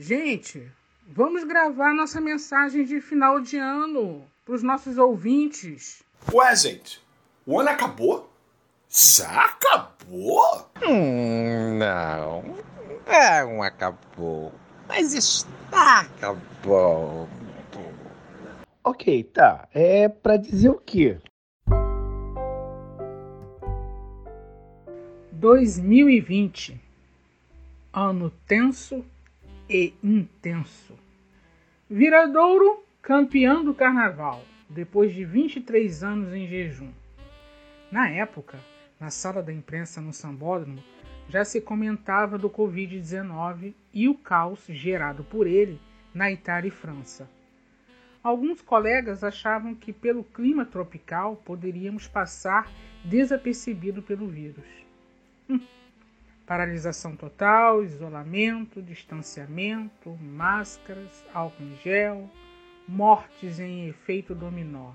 Gente, vamos gravar nossa mensagem de final de ano para os nossos ouvintes. Ué, gente, o ano acabou? Já acabou? Hum, não. Não acabou. Mas está acabou. Ok, tá. É pra dizer o quê? 2020. Ano tenso e intenso. Viradouro campeão do carnaval, depois de 23 anos em jejum. Na época, na sala da imprensa no Sambódromo, já se comentava do Covid-19 e o caos gerado por ele na Itália e França. Alguns colegas achavam que, pelo clima tropical, poderíamos passar desapercebido pelo vírus. Hum. Paralisação total, isolamento, distanciamento, máscaras, álcool em gel, mortes em efeito dominó.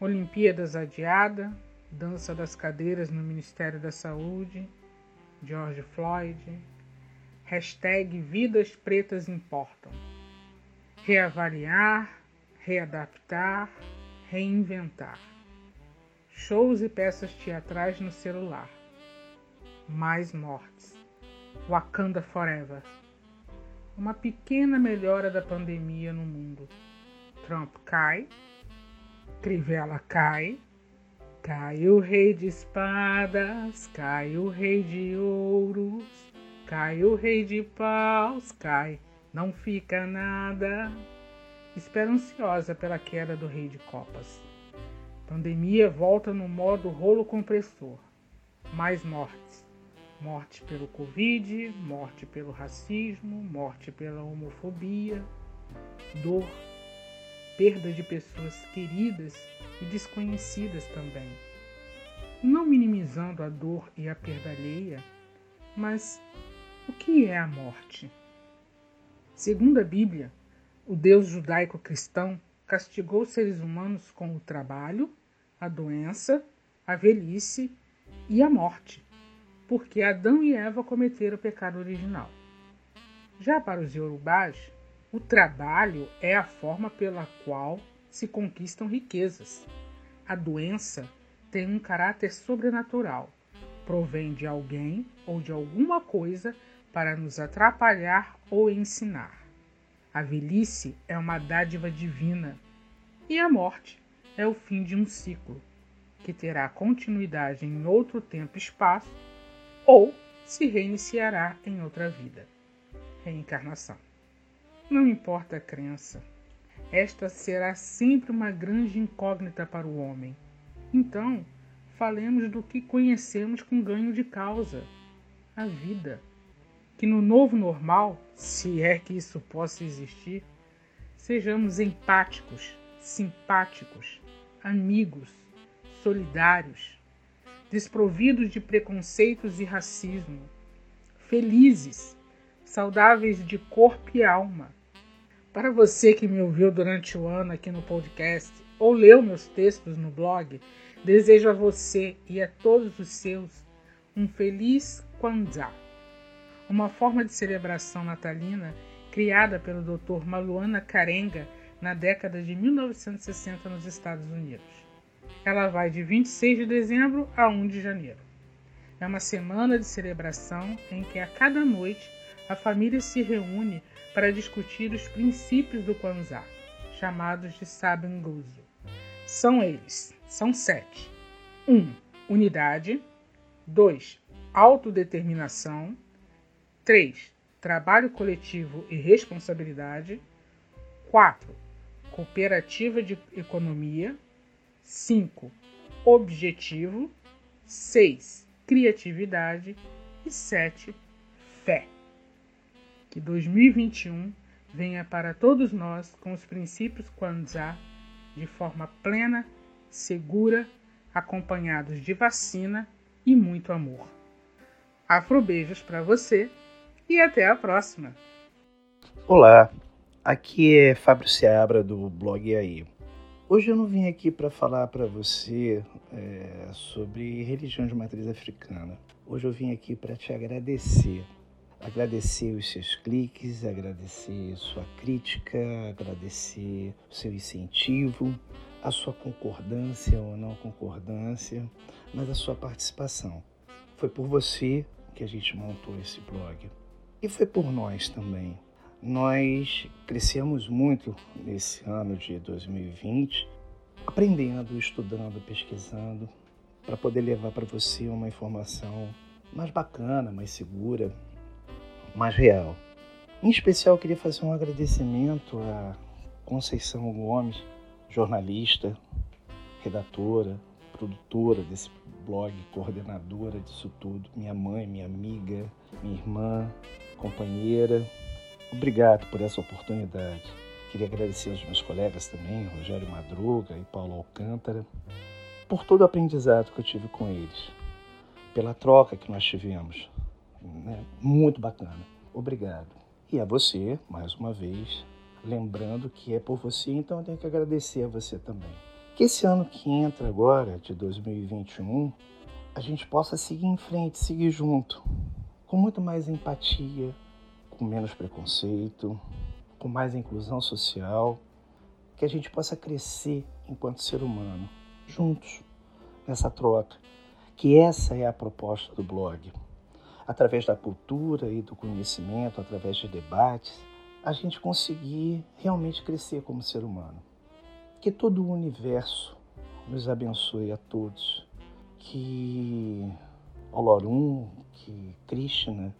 Olimpíadas adiada, dança das cadeiras no Ministério da Saúde, George Floyd, hashtag Vidas Pretas Importam. Reavaliar, readaptar, reinventar. Shows e peças teatrais no celular. Mais mortes. Wakanda Forever. Uma pequena melhora da pandemia no mundo. Trump cai, Crivella cai, Cai o rei de espadas, cai o rei de ouros, cai o rei de paus, cai, não fica nada. Espero ansiosa pela queda do rei de copas. Pandemia volta no modo rolo compressor. Mais mortes. Morte pelo Covid, morte pelo racismo, morte pela homofobia, dor, perda de pessoas queridas e desconhecidas também. Não minimizando a dor e a perda alheia, mas o que é a morte? Segundo a Bíblia, o Deus judaico-cristão castigou os seres humanos com o trabalho, a doença, a velhice e a morte, porque Adão e Eva cometeram o pecado original. Já para os iorubás, o trabalho é a forma pela qual se conquistam riquezas. A doença tem um caráter sobrenatural, provém de alguém ou de alguma coisa para nos atrapalhar ou ensinar. A velhice é uma dádiva divina e a morte é o fim de um ciclo, que terá continuidade em outro tempo e espaço ou se reiniciará em outra vida. Reencarnação. Não importa a crença, esta será sempre uma grande incógnita para o homem. Então, falemos do que conhecemos com ganho de causa: a vida. Que no novo normal, se é que isso possa existir, sejamos empáticos, simpáticos, amigos, solidários, desprovidos de preconceitos e racismo, felizes, saudáveis de corpo e alma para você que me ouviu durante o ano aqui no podcast ou leu meus textos no blog, desejo a você e a todos os seus um feliz Kwanzaa, uma forma de celebração natalina criada pelo Dr. Maluana Karenga na década de 1960 nos Estados Unidos. Ela vai de 26 de dezembro a 1 de janeiro. É uma semana de celebração em que a cada noite a família se reúne para discutir os princípios do Kwanzaa, chamados de Sabanguzo. São eles, são sete. 1. Um, unidade. 2. Autodeterminação. 3. Trabalho coletivo e responsabilidade. 4. Cooperativa de economia. 5. Objetivo. 6. Criatividade. E 7. Fé. Que 2021 venha para todos nós com os princípios Kwanzaa de forma plena, segura, acompanhados de vacina e muito amor. Afrobeijos para você e até a próxima. Olá, aqui é Fábio Seabra do blog aí. Hoje eu não vim aqui para falar para você é, sobre religião de matriz africana. Hoje eu vim aqui para te agradecer agradecer os seus cliques, agradecer sua crítica, agradecer o seu incentivo, a sua concordância ou não concordância, mas a sua participação. Foi por você que a gente montou esse blog e foi por nós também. Nós crescemos muito nesse ano de 2020, aprendendo, estudando, pesquisando, para poder levar para você uma informação mais bacana, mais segura, mais real. Em especial, queria fazer um agradecimento a Conceição Gomes, jornalista, redatora, produtora desse blog, coordenadora disso tudo, minha mãe, minha amiga, minha irmã, companheira. Obrigado por essa oportunidade. Queria agradecer aos meus colegas também, Rogério Madruga e Paulo Alcântara, por todo o aprendizado que eu tive com eles, pela troca que nós tivemos. Né? Muito bacana. Obrigado. E a você, mais uma vez, lembrando que é por você, então eu tenho que agradecer a você também. Que esse ano que entra agora, de 2021, a gente possa seguir em frente, seguir junto, com muito mais empatia, com menos preconceito, com mais inclusão social, que a gente possa crescer enquanto ser humano, juntos, nessa troca, que essa é a proposta do blog. Através da cultura e do conhecimento, através de debates, a gente conseguir realmente crescer como ser humano. Que todo o universo nos abençoe a todos. Que Olorum, que Krishna,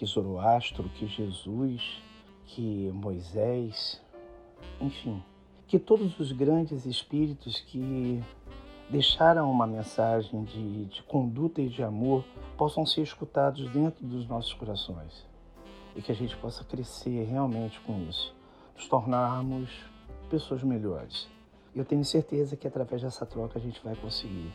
que Zoroastro, que Jesus, que Moisés, enfim, que todos os grandes espíritos que deixaram uma mensagem de, de conduta e de amor possam ser escutados dentro dos nossos corações e que a gente possa crescer realmente com isso, nos tornarmos pessoas melhores. Eu tenho certeza que através dessa troca a gente vai conseguir.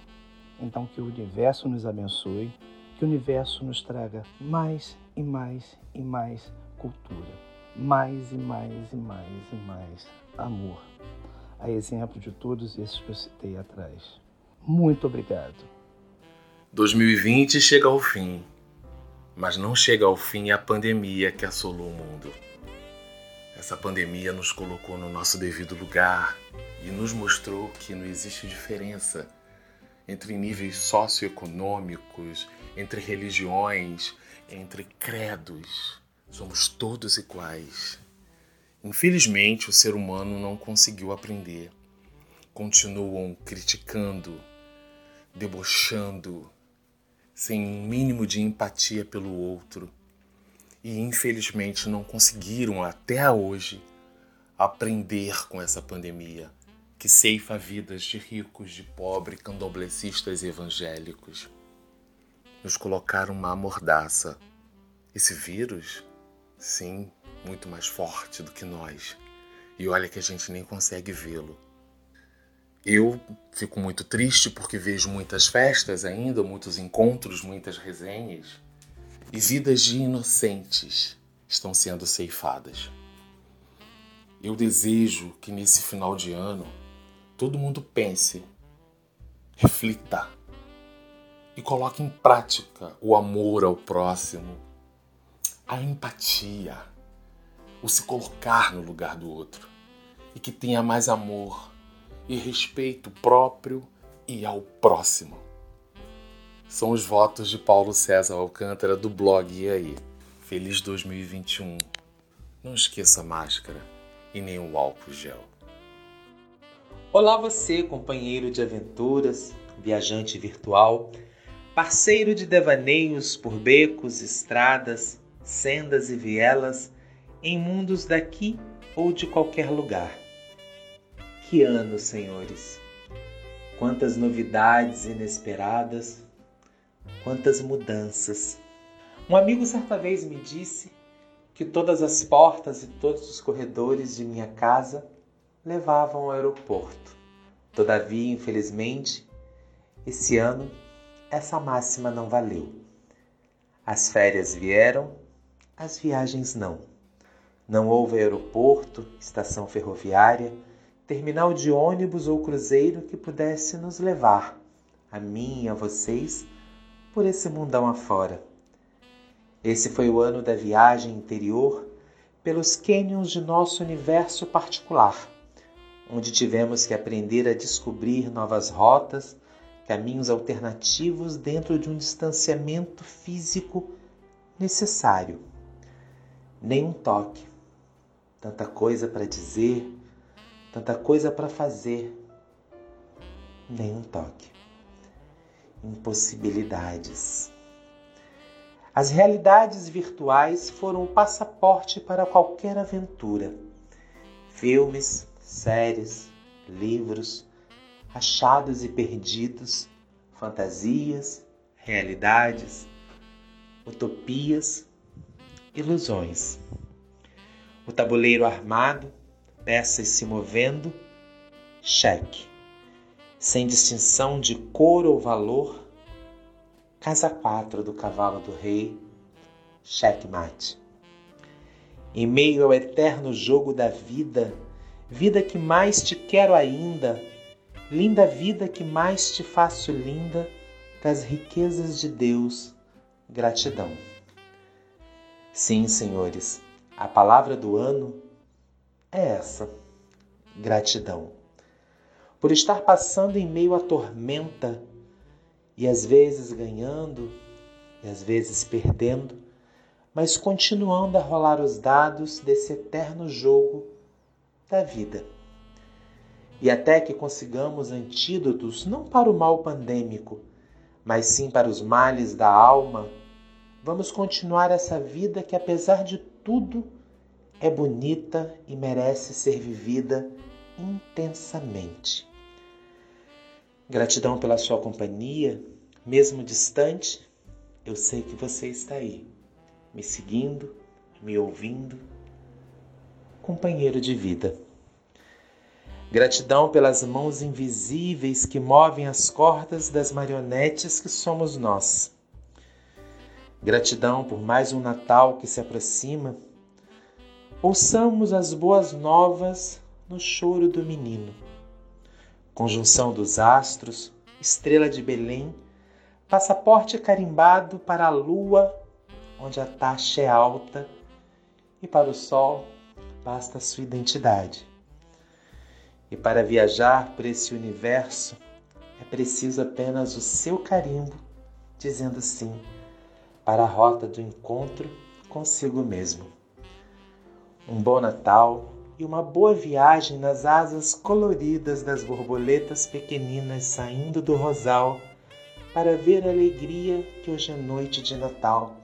Então que o universo nos abençoe, que o universo nos traga mais e mais e mais cultura, mais e mais e mais e mais amor. A exemplo de todos esses que eu citei atrás. Muito obrigado. 2020 chega ao fim, mas não chega ao fim a pandemia que assolou o mundo. Essa pandemia nos colocou no nosso devido lugar e nos mostrou que não existe diferença entre níveis socioeconômicos, entre religiões, entre credos. Somos todos iguais. Infelizmente, o ser humano não conseguiu aprender. Continuam criticando, debochando, sem um mínimo de empatia pelo outro. E infelizmente não conseguiram até hoje aprender com essa pandemia que ceifa vidas de ricos, de pobres, candomblecistas e evangélicos. Nos colocaram uma mordaça. Esse vírus, sim, muito mais forte do que nós. E olha que a gente nem consegue vê-lo. Eu fico muito triste porque vejo muitas festas ainda, muitos encontros, muitas resenhas, e vidas de inocentes estão sendo ceifadas. Eu desejo que nesse final de ano todo mundo pense, reflita e coloque em prática o amor ao próximo, a empatia, o se colocar no lugar do outro e que tenha mais amor e respeito próprio e ao próximo. São os votos de Paulo César Alcântara do blog E aí. Feliz 2021. Não esqueça a máscara e nem o álcool gel. Olá você, companheiro de aventuras, viajante virtual, parceiro de devaneios por becos, estradas, sendas e vielas em mundos daqui ou de qualquer lugar. Que ano, senhores! Quantas novidades inesperadas, quantas mudanças. Um amigo certa vez me disse que todas as portas e todos os corredores de minha casa levavam ao aeroporto. Todavia, infelizmente, esse ano essa máxima não valeu. As férias vieram, as viagens não. Não houve aeroporto, estação ferroviária, terminal de ônibus ou cruzeiro que pudesse nos levar, a mim e a vocês, por esse mundão afora. Esse foi o ano da viagem interior pelos cânions de nosso universo particular, onde tivemos que aprender a descobrir novas rotas, caminhos alternativos dentro de um distanciamento físico necessário. Nenhum toque, tanta coisa para dizer, tanta coisa para fazer, nenhum toque. Impossibilidades. As realidades virtuais foram o passaporte para qualquer aventura. Filmes, séries, livros, achados e perdidos, fantasias, realidades, utopias, ilusões. O tabuleiro armado, peças se movendo, cheque. Sem distinção de cor ou valor, Casa 4 do cavalo do rei, checkmate. Em meio ao eterno jogo da vida, vida que mais te quero ainda, linda vida que mais te faço linda, das riquezas de Deus, gratidão. Sim, senhores, a palavra do ano é essa: gratidão. Por estar passando em meio à tormenta, e às vezes ganhando e às vezes perdendo, mas continuando a rolar os dados desse eterno jogo da vida. E até que consigamos antídotos não para o mal pandêmico, mas sim para os males da alma, vamos continuar essa vida que, apesar de tudo, é bonita e merece ser vivida intensamente. Gratidão pela sua companhia, mesmo distante, eu sei que você está aí, me seguindo, me ouvindo, companheiro de vida. Gratidão pelas mãos invisíveis que movem as cordas das marionetes que somos nós. Gratidão por mais um Natal que se aproxima. Ouçamos as boas novas no choro do menino conjunção dos astros, estrela de Belém, passaporte carimbado para a lua, onde a taxa é alta, e para o sol basta sua identidade. E para viajar por esse universo é preciso apenas o seu carimbo, dizendo sim para a rota do encontro consigo mesmo. Um bom Natal e uma boa viagem nas asas coloridas das borboletas pequeninas saindo do rosal para ver a alegria que hoje é noite de Natal,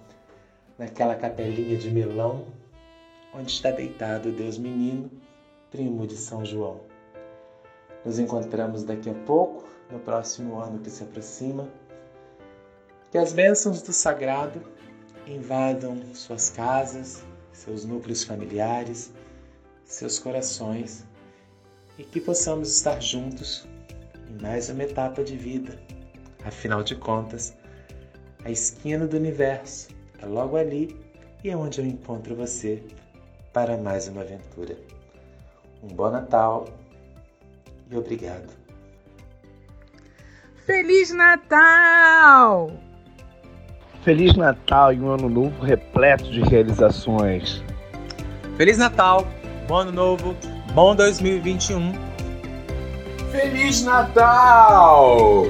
naquela capelinha de melão onde está deitado Deus Menino, primo de São João. Nos encontramos daqui a pouco, no próximo ano que se aproxima. Que as bênçãos do sagrado invadam suas casas, seus núcleos familiares seus corações e que possamos estar juntos em mais uma etapa de vida. Afinal de contas, a esquina do universo é logo ali e é onde eu encontro você para mais uma aventura. Um bom Natal e obrigado. Feliz Natal! Feliz Natal e um ano novo repleto de realizações. Feliz Natal! Bom ano novo, bom 2021. Feliz Natal!